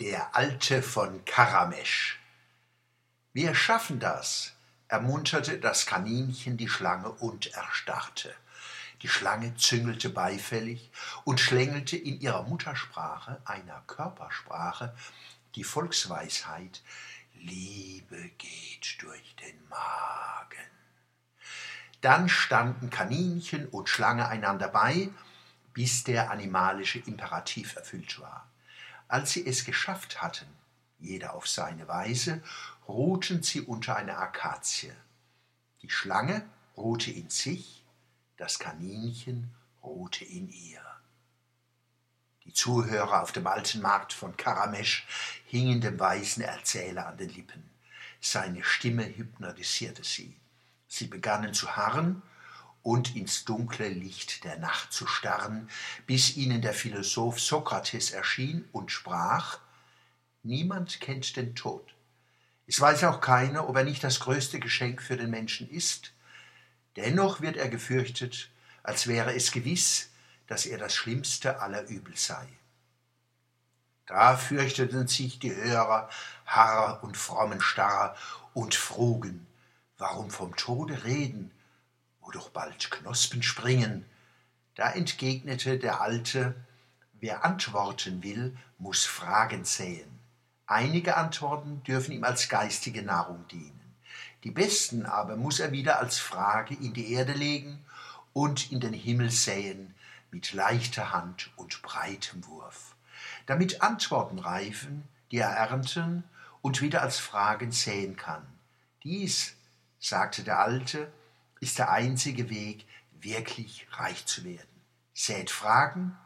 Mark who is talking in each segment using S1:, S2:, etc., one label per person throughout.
S1: Der Alte von Karamesch. Wir schaffen das, ermunterte das Kaninchen die Schlange und erstarrte. Die Schlange züngelte beifällig und schlängelte in ihrer Muttersprache, einer Körpersprache, die Volksweisheit Liebe geht durch den Magen. Dann standen Kaninchen und Schlange einander bei, bis der animalische Imperativ erfüllt war. Als sie es geschafft hatten, jeder auf seine Weise, ruhten sie unter einer Akazie. Die Schlange ruhte in sich, das Kaninchen ruhte in ihr. Die Zuhörer auf dem alten Markt von Karamesch hingen dem weisen Erzähler an den Lippen. Seine Stimme hypnotisierte sie. Sie begannen zu harren und ins dunkle Licht der Nacht zu starren, bis ihnen der Philosoph Sokrates erschien und sprach Niemand kennt den Tod. Es weiß auch keiner, ob er nicht das größte Geschenk für den Menschen ist. Dennoch wird er gefürchtet, als wäre es gewiss, dass er das schlimmste aller Übel sei. Da fürchteten sich die Hörer, Harrer und frommen Starrer und frugen, warum vom Tode reden, doch bald Knospen springen. Da entgegnete der Alte, wer antworten will, muss Fragen säen. Einige Antworten dürfen ihm als geistige Nahrung dienen. Die besten aber muss er wieder als Frage in die Erde legen und in den Himmel säen mit leichter Hand und breitem Wurf, damit Antworten reifen, die er ernten und wieder als Fragen säen kann. Dies, sagte der Alte, ist der einzige Weg, wirklich reich zu werden. Sät Fragen,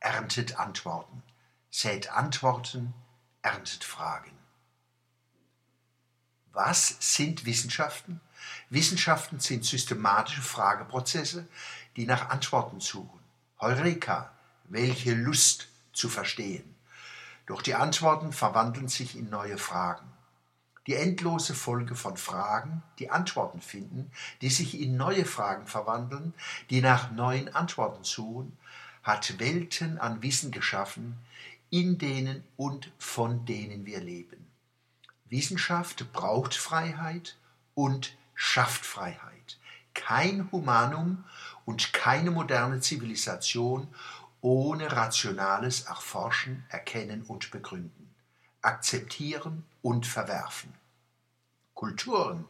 S1: erntet Antworten. Sät Antworten, erntet Fragen. Was sind Wissenschaften? Wissenschaften sind systematische Frageprozesse, die nach Antworten suchen. Heureka, welche Lust zu verstehen. Doch die Antworten verwandeln sich in neue Fragen die endlose Folge von Fragen, die Antworten finden, die sich in neue Fragen verwandeln, die nach neuen Antworten suchen, hat Welten an Wissen geschaffen, in denen und von denen wir leben. Wissenschaft braucht Freiheit und schafft Freiheit. Kein Humanum und keine moderne Zivilisation ohne rationales Erforschen, Erkennen und Begründen akzeptieren und verwerfen. Kulturen,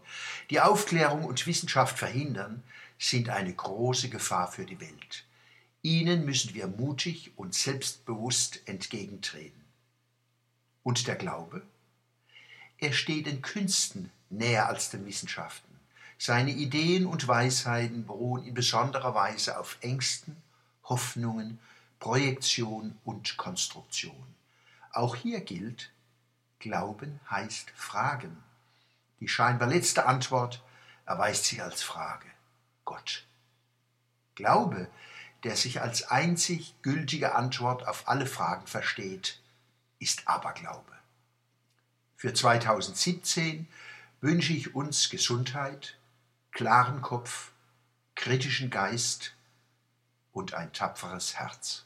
S1: die Aufklärung und Wissenschaft verhindern, sind eine große Gefahr für die Welt. Ihnen müssen wir mutig und selbstbewusst entgegentreten. Und der Glaube? Er steht den Künsten näher als den Wissenschaften. Seine Ideen und Weisheiten beruhen in besonderer Weise auf Ängsten, Hoffnungen, Projektion und Konstruktion. Auch hier gilt, Glauben heißt Fragen. Die scheinbar letzte Antwort erweist sich als Frage. Gott. Glaube, der sich als einzig gültige Antwort auf alle Fragen versteht, ist Aberglaube. Für 2017 wünsche ich uns Gesundheit, klaren Kopf, kritischen Geist und ein tapferes Herz.